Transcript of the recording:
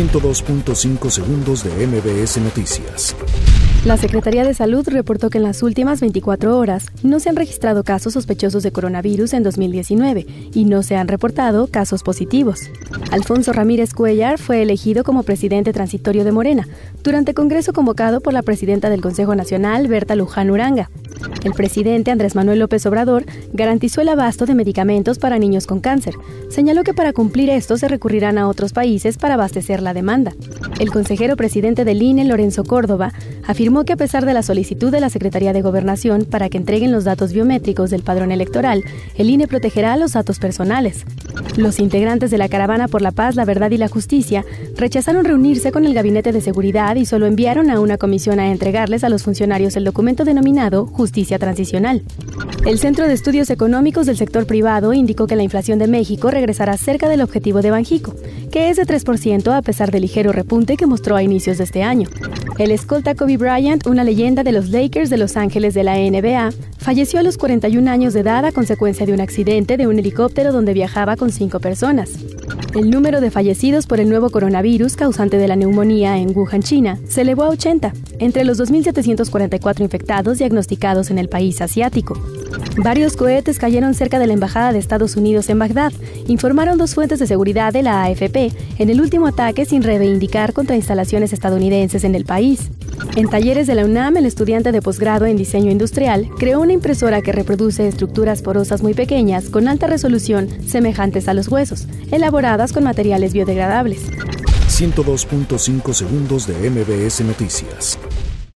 102.5 segundos de MBS Noticias. La Secretaría de Salud reportó que en las últimas 24 horas no se han registrado casos sospechosos de coronavirus en 2019 y no se han reportado casos positivos. Alfonso Ramírez Cuellar fue elegido como presidente transitorio de Morena durante congreso convocado por la presidenta del Consejo Nacional, Berta Luján Uranga. El presidente Andrés Manuel López Obrador garantizó el abasto de medicamentos para niños con cáncer. Señaló que para cumplir esto se recurrirán a otros países para abastecer la demanda. El consejero presidente del INE, Lorenzo Córdoba, afirmó que a pesar de la solicitud de la Secretaría de Gobernación para que entreguen los datos biométricos del padrón electoral, el INE protegerá los datos personales. Los integrantes de la Caravana por la Paz, la Verdad y la Justicia rechazaron reunirse con el Gabinete de Seguridad y solo enviaron a una comisión a entregarles a los funcionarios el documento denominado Transicional. El Centro de Estudios Económicos del Sector Privado indicó que la inflación de México regresará cerca del objetivo de Banjico, que es de 3% a pesar del ligero repunte que mostró a inicios de este año. El escolta Kobe Bryant, una leyenda de los Lakers de Los Ángeles de la NBA, falleció a los 41 años de edad a consecuencia de un accidente de un helicóptero donde viajaba con cinco personas. El número de fallecidos por el nuevo coronavirus causante de la neumonía en Wuhan, China, se elevó a 80, entre los 2.744 infectados diagnosticados en el país asiático. Varios cohetes cayeron cerca de la Embajada de Estados Unidos en Bagdad, informaron dos fuentes de seguridad de la AFP en el último ataque sin reivindicar contra instalaciones estadounidenses en el país. En talleres de la UNAM, el estudiante de posgrado en diseño industrial creó una impresora que reproduce estructuras porosas muy pequeñas con alta resolución semejantes a los huesos, elaboradas con materiales biodegradables. 102.5 segundos de MBS Noticias.